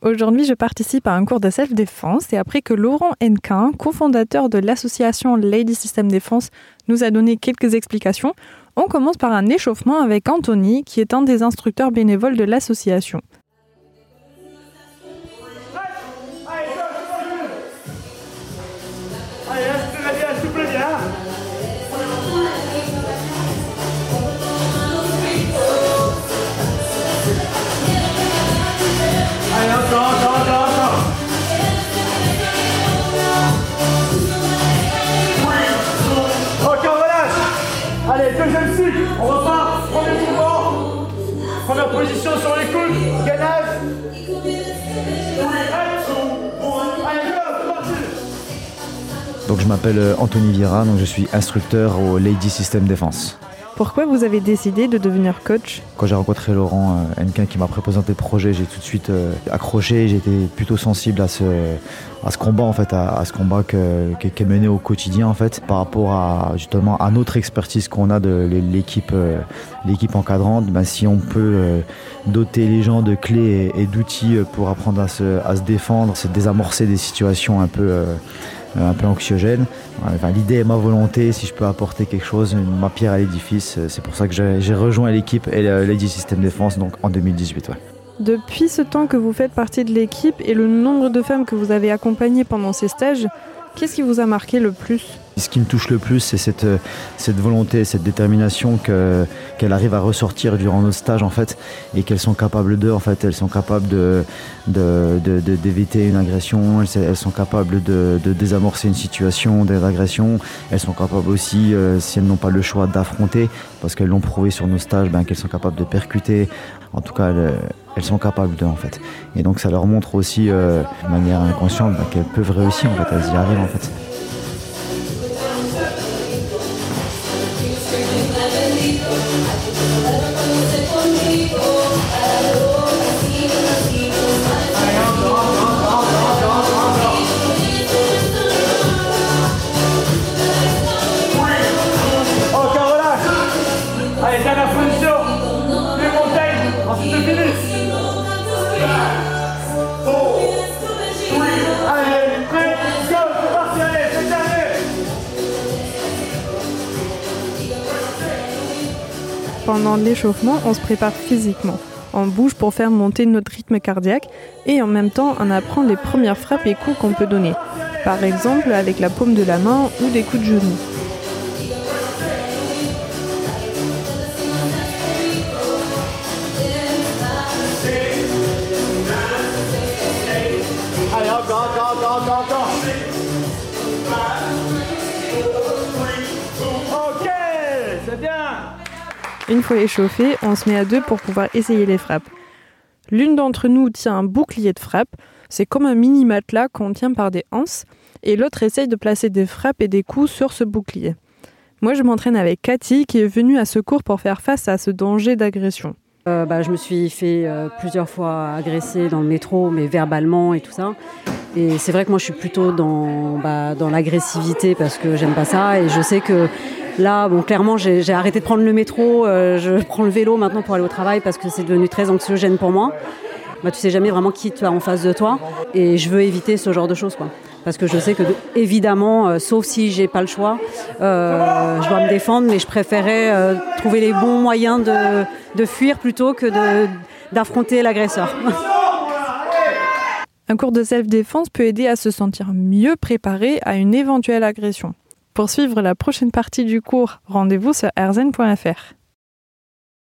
Aujourd'hui, je participe à un cours de self-défense et après que Laurent Henquin, cofondateur de l'association Lady System Défense, nous a donné quelques explications, on commence par un échauffement avec Anthony, qui est un des instructeurs bénévoles de l'association. Position sur les coudes, gainage. Donc je m'appelle euh, Anthony Vira, donc je suis instructeur au Lady System Défense. Pourquoi vous avez décidé de devenir coach Quand j'ai rencontré Laurent Henquin qui m'a présenté le projet, j'ai tout de suite euh, accroché, j'étais plutôt sensible à ce, à ce combat en fait, à, ce combat qui est mené au quotidien en fait, par rapport à justement à notre expertise qu'on a de l'équipe, euh, l'équipe encadrante. Ben, si on peut euh, doter les gens de clés et, d'outils pour apprendre à se, à se défendre, c'est désamorcer des situations un peu un peu anxiogène. L'idée est ma volonté, si je peux apporter quelque chose, ma pierre à l'édifice. C'est pour ça que j'ai rejoint l'équipe et Lady System Défense donc, en 2018. Depuis ce temps que vous faites partie de l'équipe et le nombre de femmes que vous avez accompagnées pendant ces stages, Qu'est-ce qui vous a marqué le plus Ce qui me touche le plus, c'est cette, euh, volonté, cette détermination qu'elles arrivent à ressortir durant nos stages en fait, et qu'elles sont capables de, en fait, elles sont capables d'éviter une agression, elles, sont capables de, désamorcer une situation d'agression, elles sont capables aussi, euh, si elles n'ont pas le choix d'affronter, parce qu'elles l'ont prouvé sur nos stages, ben, qu'elles sont capables de percuter. En tout cas, sont capables de en fait. Et donc ça leur montre aussi euh, de manière inconsciente ben, qu'elles peuvent réussir en fait, elles y arrivent en fait. Pendant l'échauffement, on se prépare physiquement. On bouge pour faire monter notre rythme cardiaque et en même temps on apprend les premières frappes et coups qu'on peut donner. Par exemple avec la paume de la main ou des coups de genou. Une fois échauffé, on se met à deux pour pouvoir essayer les frappes. L'une d'entre nous tient un bouclier de frappe, c'est comme un mini matelas qu'on tient par des anses, et l'autre essaye de placer des frappes et des coups sur ce bouclier. Moi, je m'entraîne avec Cathy, qui est venue à ce cours pour faire face à ce danger d'agression. Euh, bah, je me suis fait euh, plusieurs fois agresser dans le métro, mais verbalement et tout ça. Et c'est vrai que moi, je suis plutôt dans, bah, dans l'agressivité parce que j'aime pas ça. Et je sais que Là, bon, clairement, j'ai arrêté de prendre le métro. Euh, je prends le vélo maintenant pour aller au travail parce que c'est devenu très anxiogène pour moi. Bah, tu sais jamais vraiment qui tu as en face de toi. Et je veux éviter ce genre de choses, quoi. Parce que je sais que, évidemment, euh, sauf si j'ai pas le choix, euh, je dois me défendre, mais je préférais trouver les bons moyens de, de fuir plutôt que d'affronter l'agresseur. Un cours de self-défense peut aider à se sentir mieux préparé à une éventuelle agression. Pour suivre la prochaine partie du cours, rendez-vous sur rzn.fr.